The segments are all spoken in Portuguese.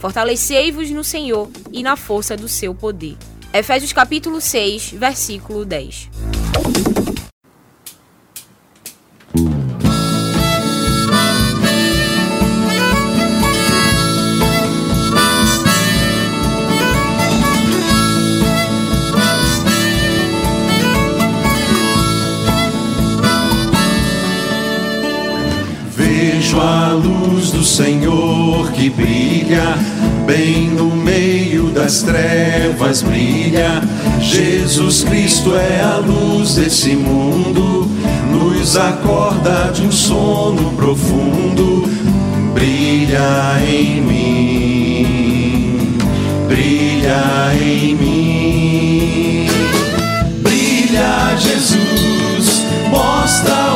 Fortalecei-vos no Senhor e na força do seu poder. Efésios capítulo 6, versículo 10. Vejo a luz do Senhor brilha, bem no meio das trevas brilha. Jesus Cristo é a luz desse mundo, nos acorda de um sono profundo. Brilha em mim, brilha em mim, brilha Jesus, mostra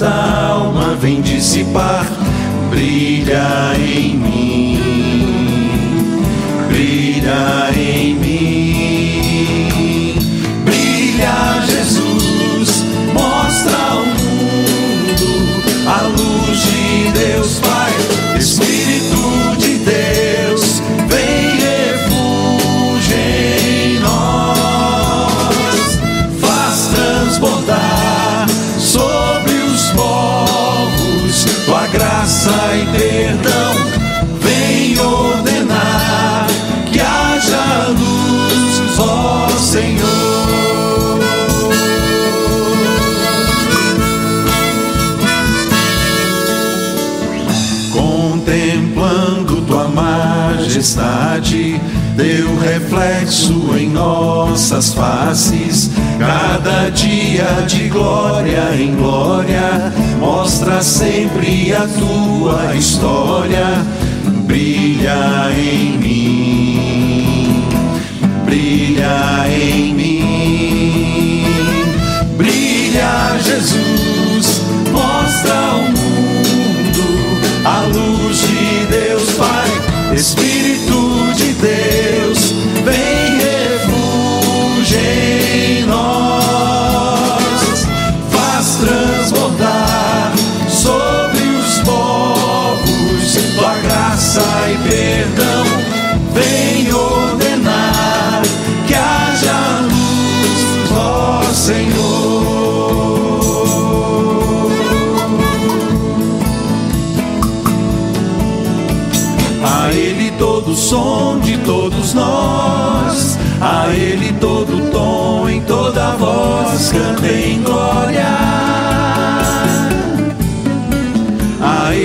da alma vem dissipar. Brilha em mim, cada dia de glória em glória, mostra sempre a tua história, brilha em mim,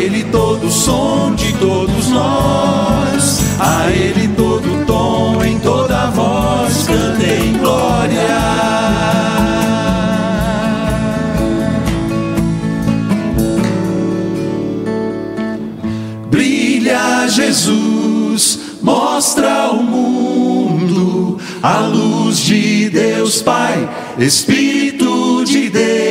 Ele todo som de todos nós, a Ele todo tom em toda voz, cantem glória. Brilha Jesus, mostra ao mundo. A luz de Deus Pai, Espírito de Deus,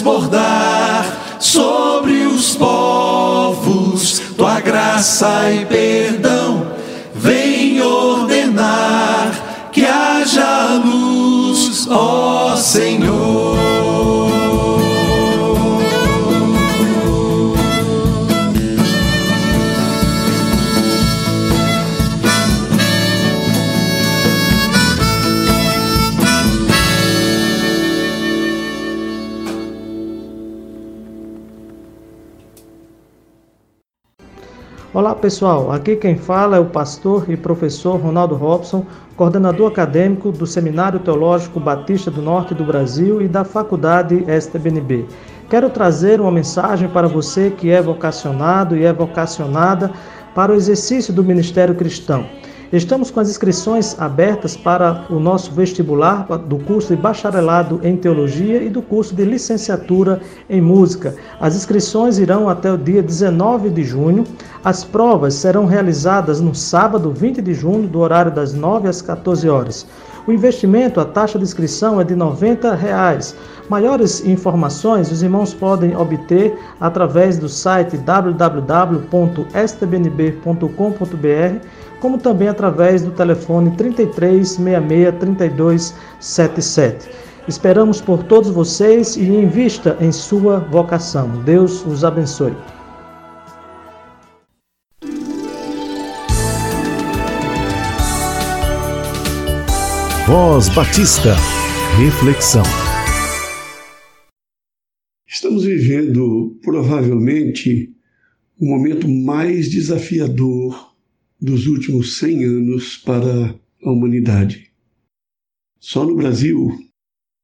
transbordar sobre os povos tua graça e perdão, vem ordenar que haja luz, ó Senhor. Olá pessoal, aqui quem fala é o pastor e professor Ronaldo Robson, coordenador acadêmico do Seminário Teológico Batista do Norte do Brasil e da Faculdade STBNB. Quero trazer uma mensagem para você que é vocacionado e é vocacionada para o exercício do ministério cristão. Estamos com as inscrições abertas para o nosso vestibular do curso de bacharelado em teologia e do curso de licenciatura em música. As inscrições irão até o dia 19 de junho. As provas serão realizadas no sábado 20 de junho, do horário das 9 às 14 horas. O investimento, a taxa de inscrição é de 90 reais. Maiores informações os irmãos podem obter através do site www.stbnb.com.br como também através do telefone 3366 3277. Esperamos por todos vocês e invista em sua vocação. Deus os abençoe. Voz Batista. Reflexão. Estamos vivendo provavelmente o momento mais desafiador dos últimos 100 anos para a humanidade. Só no Brasil,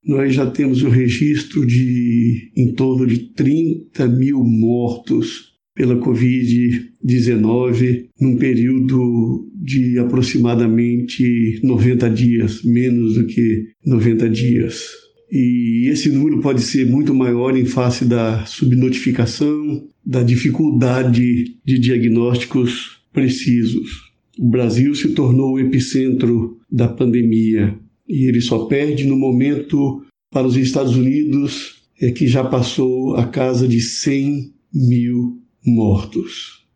nós já temos o registro de em torno de 30 mil mortos pela Covid-19 num período de aproximadamente 90 dias, menos do que 90 dias. E esse número pode ser muito maior em face da subnotificação, da dificuldade de diagnósticos precisos. O Brasil se tornou o epicentro da pandemia e ele só perde no momento para os Estados Unidos, é que já passou a casa de 100 mil mortos.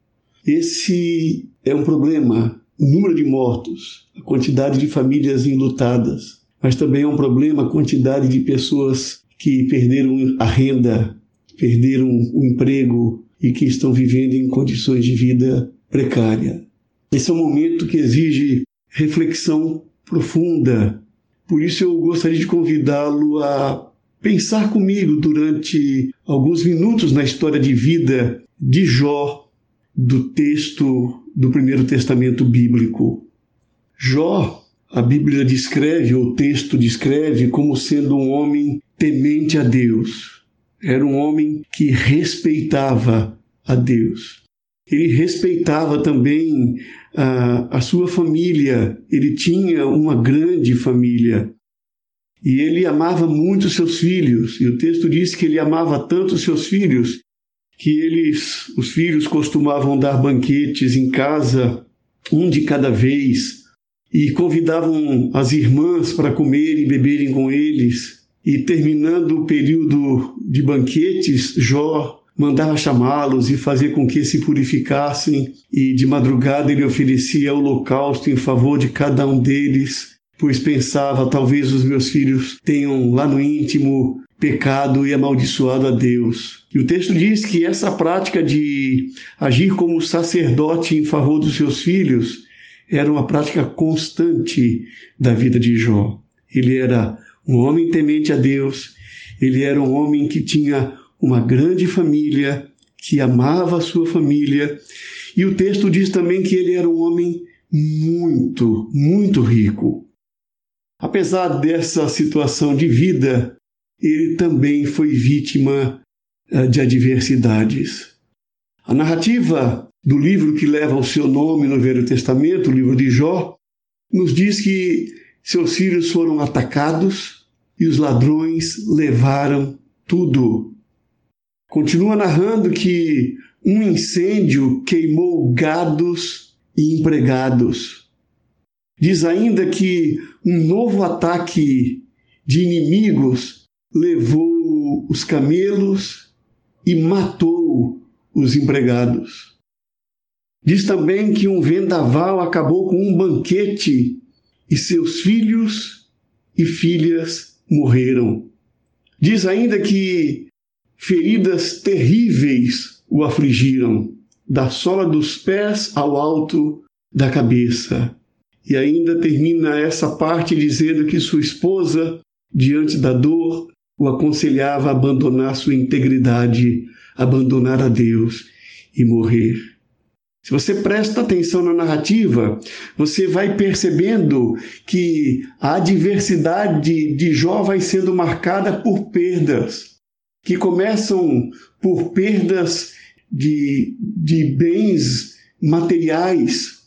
Esse é um problema, o número de mortos, a quantidade de famílias enlutadas, mas também é um problema a quantidade de pessoas que perderam a renda, perderam o emprego e que estão vivendo em condições de vida precária. Esse é um momento que exige reflexão profunda. Por isso eu gostaria de convidá-lo a pensar comigo durante alguns minutos na história de vida de Jó, do texto do Primeiro Testamento Bíblico. Jó, a Bíblia descreve, o texto descreve, como sendo um homem temente a Deus. Era um homem que respeitava a Deus. Ele respeitava também a, a sua família, ele tinha uma grande família. E ele amava muito seus filhos, e o texto diz que ele amava tanto seus filhos que eles, os filhos costumavam dar banquetes em casa, um de cada vez, e convidavam as irmãs para comer e beberem com eles. E terminando o período de banquetes, Jó mandava chamá-los e fazer com que se purificassem, e de madrugada ele oferecia holocausto em favor de cada um deles, pois pensava: talvez os meus filhos tenham lá no íntimo pecado e amaldiçoado a Deus. E o texto diz que essa prática de agir como sacerdote em favor dos seus filhos era uma prática constante da vida de Jó. Ele era um homem temente a Deus, ele era um homem que tinha uma grande família, que amava a sua família. E o texto diz também que ele era um homem muito, muito rico. Apesar dessa situação de vida, ele também foi vítima eh, de adversidades. A narrativa do livro que leva o seu nome no Velho Testamento, o livro de Jó, nos diz que seus filhos foram atacados e os ladrões levaram tudo. Continua narrando que um incêndio queimou gados e empregados. Diz ainda que um novo ataque de inimigos levou os camelos e matou os empregados. Diz também que um vendaval acabou com um banquete e seus filhos e filhas morreram. Diz ainda que feridas terríveis o afligiram, da sola dos pés ao alto da cabeça. E ainda termina essa parte dizendo que sua esposa, diante da dor, o aconselhava a abandonar sua integridade, abandonar a Deus e morrer. Se você presta atenção na narrativa, você vai percebendo que a adversidade de Jó vai sendo marcada por perdas, que começam por perdas de, de bens materiais,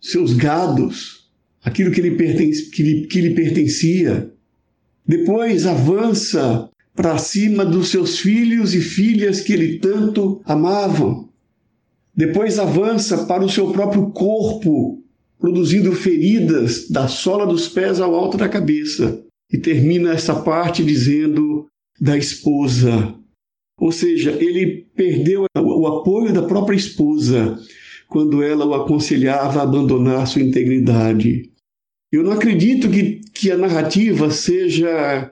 seus gados, aquilo que lhe, pertence, que lhe, que lhe pertencia. Depois avança para cima dos seus filhos e filhas que ele tanto amavam. Depois avança para o seu próprio corpo, produzindo feridas da sola dos pés ao alto da cabeça. E termina essa parte dizendo da esposa. Ou seja, ele perdeu o apoio da própria esposa quando ela o aconselhava a abandonar sua integridade. Eu não acredito que, que a narrativa seja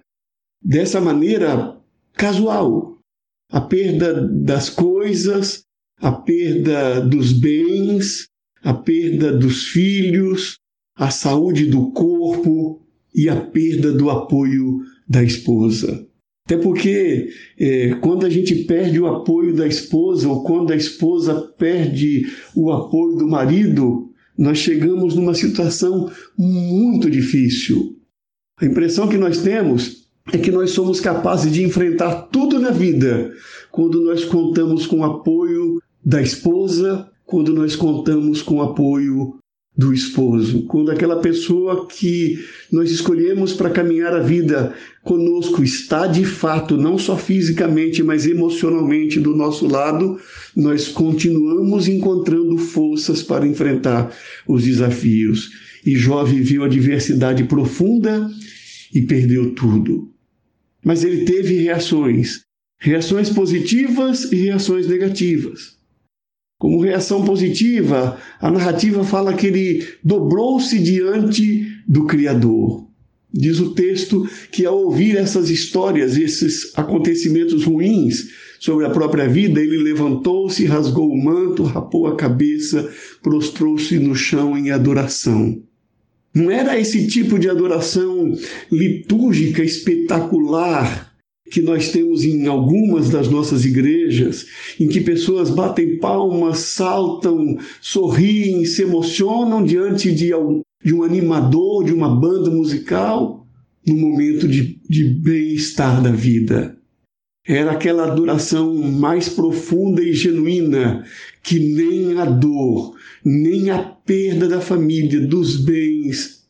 dessa maneira casual. A perda das coisas, a perda dos bens, a perda dos filhos, a saúde do corpo e a perda do apoio da esposa. Até porque é, quando a gente perde o apoio da esposa ou quando a esposa perde o apoio do marido, nós chegamos numa situação muito difícil. A impressão que nós temos é que nós somos capazes de enfrentar tudo na vida quando nós contamos com o apoio da esposa, quando nós contamos com o apoio do esposo, quando aquela pessoa que nós escolhemos para caminhar a vida conosco está de fato, não só fisicamente, mas emocionalmente do nosso lado, nós continuamos encontrando forças para enfrentar os desafios. E Jó viveu a diversidade profunda e perdeu tudo. Mas ele teve reações, reações positivas e reações negativas. Como reação positiva, a narrativa fala que ele dobrou-se diante do Criador. Diz o texto que ao ouvir essas histórias, esses acontecimentos ruins sobre a própria vida, ele levantou-se, rasgou o manto, rapou a cabeça, prostrou-se no chão em adoração. Não era esse tipo de adoração litúrgica espetacular que nós temos em algumas das nossas igrejas, em que pessoas batem palmas, saltam, sorriem, se emocionam diante de, de um animador, de uma banda musical, no momento de, de bem-estar da vida. Era aquela adoração mais profunda e genuína que nem a dor, nem a perda da família, dos bens,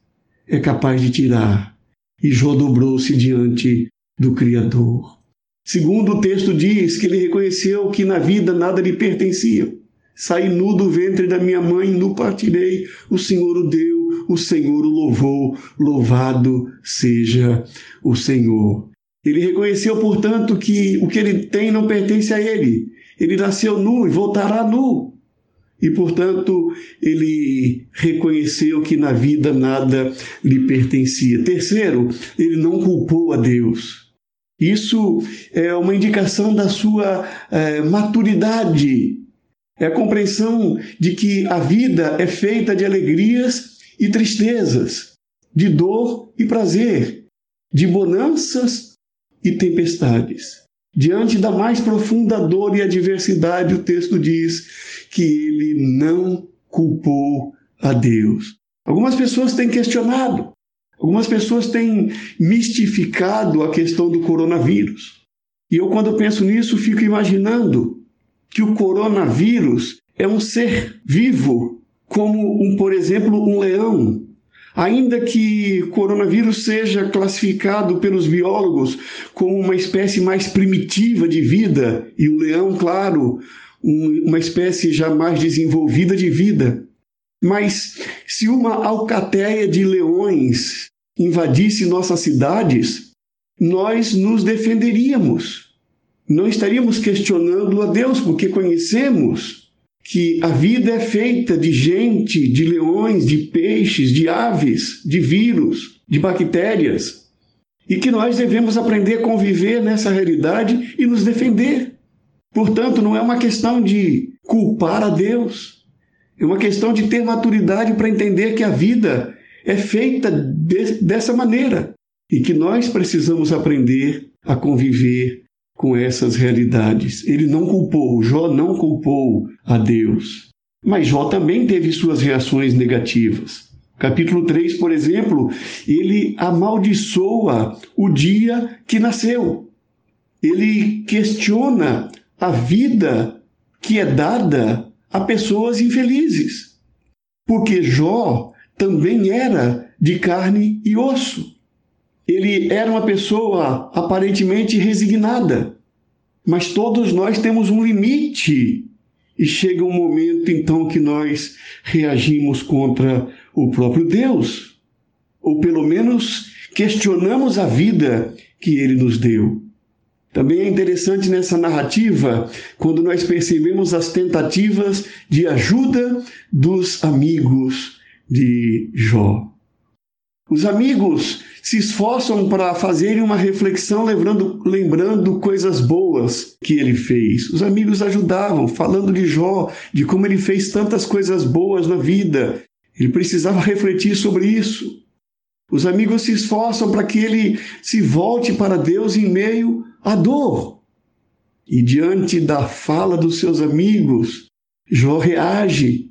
é capaz de tirar. E Jó dobrou-se diante do Criador. Segundo o texto diz que ele reconheceu que na vida nada lhe pertencia. Saí nu do ventre da minha mãe, nu partirei. O Senhor o deu, o Senhor o louvou. Louvado seja o Senhor. Ele reconheceu, portanto, que o que ele tem não pertence a ele. Ele nasceu nu e voltará nu. E, portanto, ele reconheceu que na vida nada lhe pertencia. Terceiro, ele não culpou a Deus. Isso é uma indicação da sua é, maturidade, é a compreensão de que a vida é feita de alegrias e tristezas, de dor e prazer, de bonanças e tempestades. Diante da mais profunda dor e adversidade, o texto diz que ele não culpou a Deus. Algumas pessoas têm questionado Algumas pessoas têm mistificado a questão do coronavírus. E eu, quando penso nisso, fico imaginando que o coronavírus é um ser vivo, como, um, por exemplo, um leão. Ainda que o coronavírus seja classificado pelos biólogos como uma espécie mais primitiva de vida, e o leão, claro, uma espécie já mais desenvolvida de vida. Mas se uma alcateia de leões invadisse nossas cidades, nós nos defenderíamos. Não estaríamos questionando a Deus, porque conhecemos que a vida é feita de gente, de leões, de peixes, de aves, de vírus, de bactérias, e que nós devemos aprender a conviver nessa realidade e nos defender. Portanto, não é uma questão de culpar a Deus, é uma questão de ter maturidade para entender que a vida é feita de, dessa maneira e que nós precisamos aprender a conviver com essas realidades. Ele não culpou, Jó não culpou a Deus. Mas Jó também teve suas reações negativas. Capítulo 3, por exemplo, ele amaldiçoa o dia que nasceu. Ele questiona a vida que é dada a pessoas infelizes. Porque Jó também era de carne e osso. Ele era uma pessoa aparentemente resignada, mas todos nós temos um limite e chega um momento então que nós reagimos contra o próprio Deus, ou pelo menos questionamos a vida que ele nos deu. Também é interessante nessa narrativa quando nós percebemos as tentativas de ajuda dos amigos de Jó. Os amigos se esforçam para fazerem uma reflexão lembrando, lembrando coisas boas que ele fez. Os amigos ajudavam, falando de Jó, de como ele fez tantas coisas boas na vida. Ele precisava refletir sobre isso. Os amigos se esforçam para que ele se volte para Deus em meio à dor. E diante da fala dos seus amigos, Jó reage.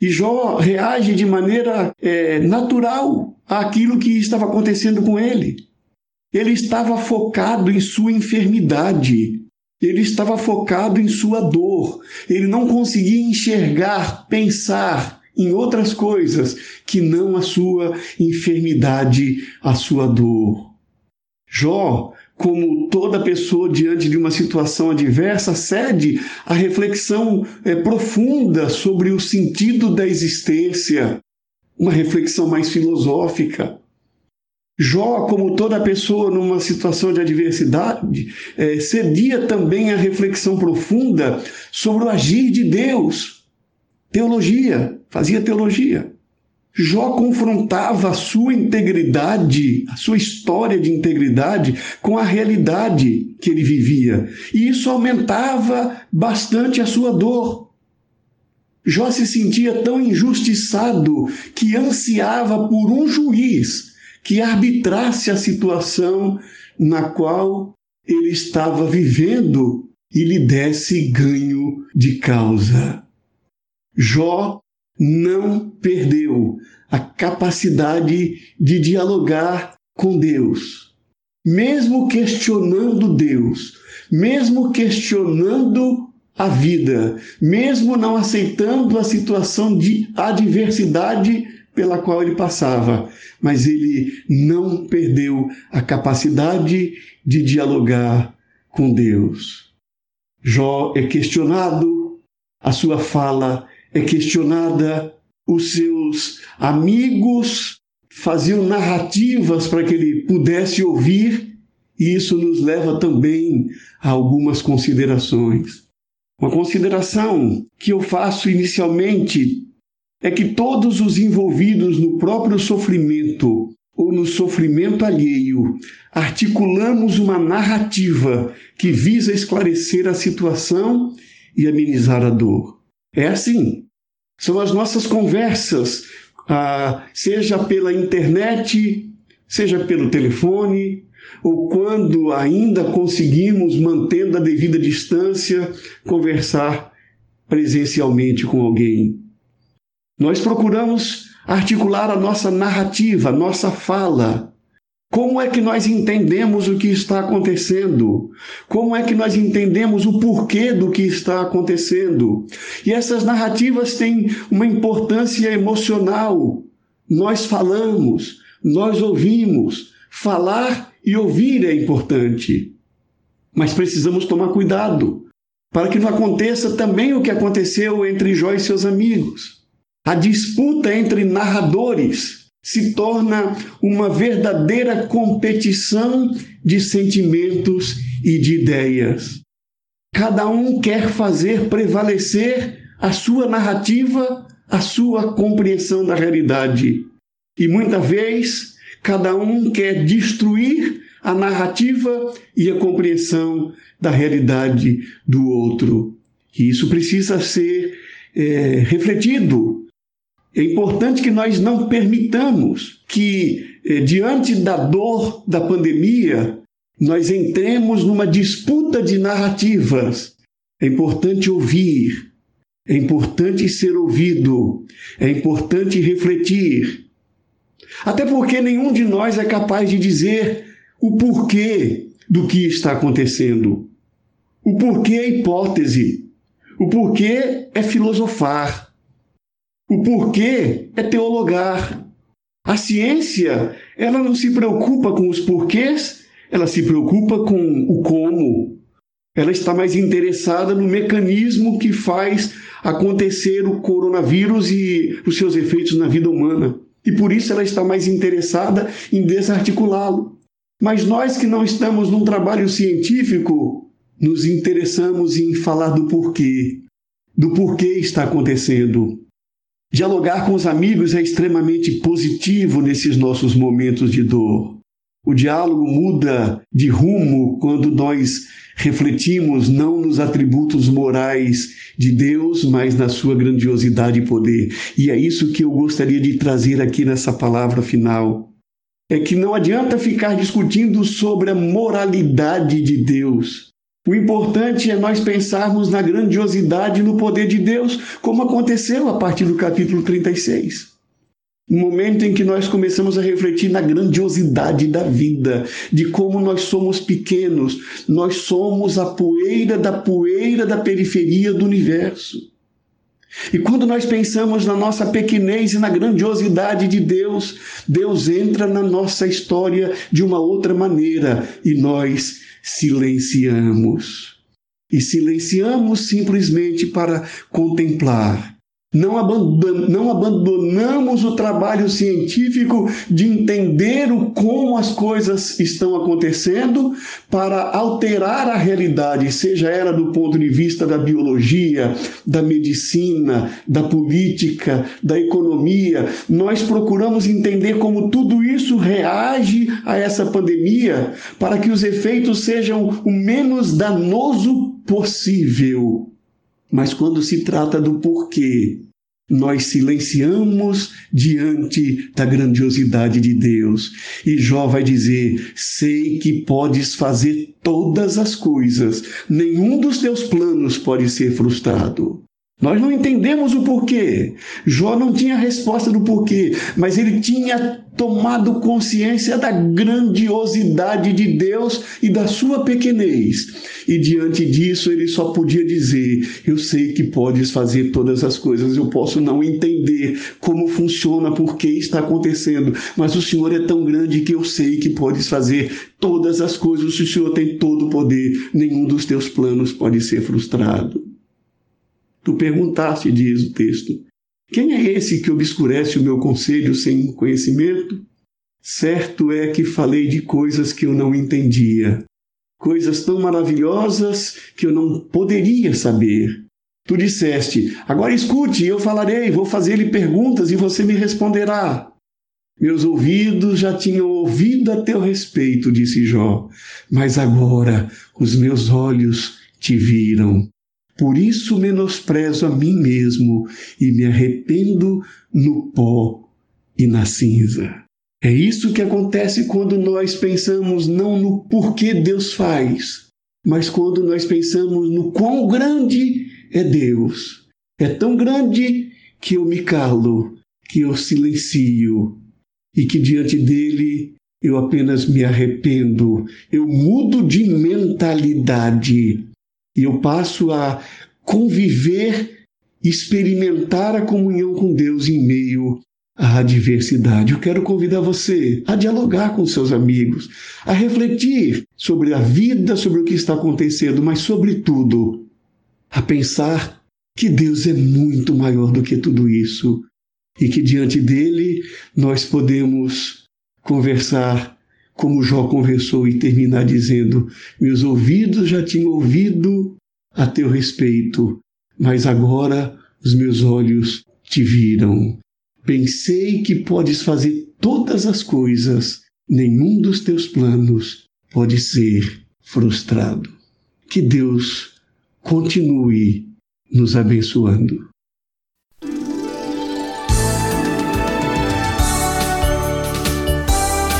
E Jó reage de maneira é, natural, àquilo que estava acontecendo com ele. Ele estava focado em sua enfermidade. Ele estava focado em sua dor. Ele não conseguia enxergar, pensar em outras coisas que não a sua enfermidade, a sua dor. Jó, como toda pessoa diante de uma situação adversa, cede à reflexão é, profunda sobre o sentido da existência, uma reflexão mais filosófica. Jó, como toda pessoa numa situação de adversidade, é, cedia também a reflexão profunda sobre o agir de Deus. Teologia, fazia teologia. Jó confrontava a sua integridade, a sua história de integridade, com a realidade que ele vivia. E isso aumentava bastante a sua dor. Jó se sentia tão injustiçado que ansiava por um juiz que arbitrasse a situação na qual ele estava vivendo e lhe desse ganho de causa. Jó não perdeu a capacidade de dialogar com Deus. Mesmo questionando Deus, mesmo questionando a vida, mesmo não aceitando a situação de adversidade pela qual ele passava, mas ele não perdeu a capacidade de dialogar com Deus. Jó é questionado, a sua fala é questionada, os seus amigos faziam narrativas para que ele pudesse ouvir, e isso nos leva também a algumas considerações. Uma consideração que eu faço inicialmente é que todos os envolvidos no próprio sofrimento ou no sofrimento alheio articulamos uma narrativa que visa esclarecer a situação e amenizar a dor. É assim. São as nossas conversas, ah, seja pela internet, seja pelo telefone, ou quando ainda conseguimos, mantendo a devida distância, conversar presencialmente com alguém. Nós procuramos articular a nossa narrativa, a nossa fala. Como é que nós entendemos o que está acontecendo? Como é que nós entendemos o porquê do que está acontecendo? E essas narrativas têm uma importância emocional nós falamos, nós ouvimos. Falar e ouvir é importante. Mas precisamos tomar cuidado para que não aconteça também o que aconteceu entre Jó e seus amigos. A disputa entre narradores se torna uma verdadeira competição de sentimentos e de ideias. Cada um quer fazer prevalecer a sua narrativa, a sua compreensão da realidade. E muita vez, cada um quer destruir a narrativa e a compreensão da realidade do outro. E isso precisa ser é, refletido. É importante que nós não permitamos que, é, diante da dor da pandemia, nós entremos numa disputa de narrativas. É importante ouvir, é importante ser ouvido, é importante refletir. Até porque nenhum de nós é capaz de dizer o porquê do que está acontecendo. O porquê é hipótese. O porquê é filosofar. O porquê é teologar. A ciência, ela não se preocupa com os porquês, ela se preocupa com o como. Ela está mais interessada no mecanismo que faz acontecer o coronavírus e os seus efeitos na vida humana. E por isso ela está mais interessada em desarticulá-lo. Mas nós que não estamos num trabalho científico, nos interessamos em falar do porquê, do porquê está acontecendo. Dialogar com os amigos é extremamente positivo nesses nossos momentos de dor. O diálogo muda de rumo quando nós refletimos não nos atributos morais de Deus, mas na sua grandiosidade e poder. E é isso que eu gostaria de trazer aqui nessa palavra final. É que não adianta ficar discutindo sobre a moralidade de Deus. O importante é nós pensarmos na grandiosidade e no poder de Deus, como aconteceu a partir do capítulo 36. Um momento em que nós começamos a refletir na grandiosidade da vida, de como nós somos pequenos, nós somos a poeira da poeira da periferia do universo. E quando nós pensamos na nossa pequenez e na grandiosidade de Deus, Deus entra na nossa história de uma outra maneira e nós silenciamos. E silenciamos simplesmente para contemplar não, abandonamos o trabalho científico de entender o como as coisas estão acontecendo para alterar a realidade, seja ela do ponto de vista da biologia, da medicina, da política, da economia. Nós procuramos entender como tudo isso reage a essa pandemia para que os efeitos sejam o menos danoso possível. Mas quando se trata do porquê, nós silenciamos diante da grandiosidade de Deus. E Jó vai dizer: Sei que podes fazer todas as coisas, nenhum dos teus planos pode ser frustrado. Nós não entendemos o porquê. Jó não tinha resposta do porquê, mas ele tinha tomado consciência da grandiosidade de Deus e da sua pequenez. E diante disso, ele só podia dizer: Eu sei que podes fazer todas as coisas, eu posso não entender como funciona, por que está acontecendo, mas o Senhor é tão grande que eu sei que podes fazer todas as coisas, o Senhor tem todo o poder, nenhum dos teus planos pode ser frustrado. Tu perguntaste, diz o texto, quem é esse que obscurece o meu conselho sem conhecimento? Certo é que falei de coisas que eu não entendia, coisas tão maravilhosas que eu não poderia saber. Tu disseste: Agora escute, eu falarei, vou fazer-lhe perguntas e você me responderá. Meus ouvidos já tinham ouvido a teu respeito, disse Jó, mas agora os meus olhos te viram. Por isso menosprezo a mim mesmo e me arrependo no pó e na cinza. É isso que acontece quando nós pensamos não no porquê Deus faz, mas quando nós pensamos no quão grande é Deus. É tão grande que eu me calo, que eu silencio e que diante dele eu apenas me arrependo, eu mudo de mentalidade e eu passo a conviver, experimentar a comunhão com Deus em meio a adversidade. Eu quero convidar você a dialogar com seus amigos, a refletir sobre a vida, sobre o que está acontecendo, mas, sobretudo, a pensar que Deus é muito maior do que tudo isso e que diante dele nós podemos conversar como Jó conversou e terminar dizendo: Meus ouvidos já tinham ouvido a teu respeito, mas agora os meus olhos te viram. Pensei que podes fazer todas as coisas, nenhum dos teus planos pode ser frustrado. Que Deus continue nos abençoando.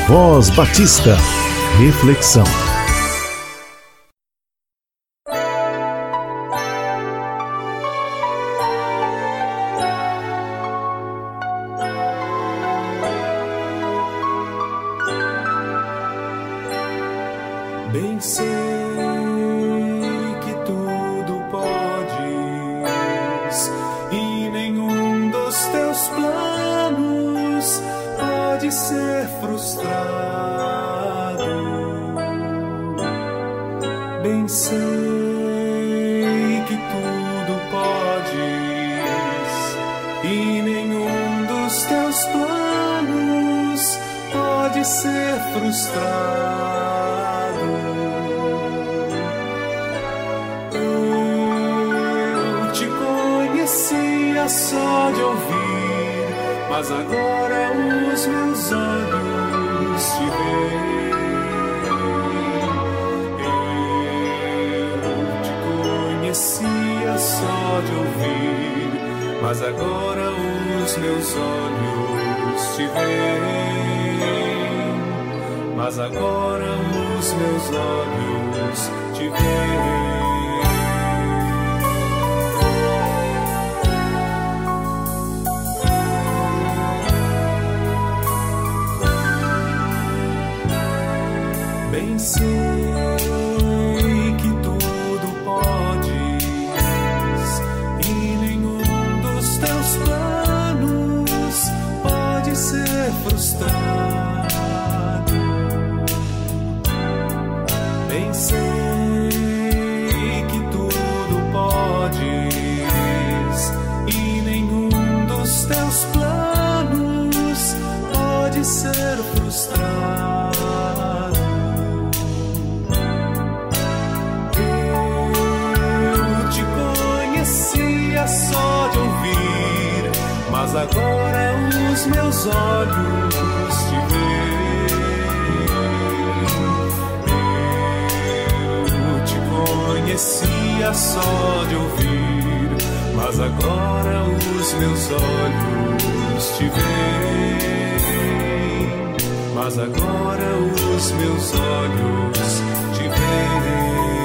Voz Batista. Reflexão. Bem sei que tudo podes e nenhum dos teus planos ser frustrado. Bem sei que tudo podes e nenhum dos teus planos pode ser frustrado. Mas agora os meus olhos te veem. Eu te conhecia só de ouvir, mas agora os meus olhos te veem. Mas agora os meus olhos te veem. Conhecia só de ouvir, mas agora os meus olhos te veem. Mas agora os meus olhos te veem.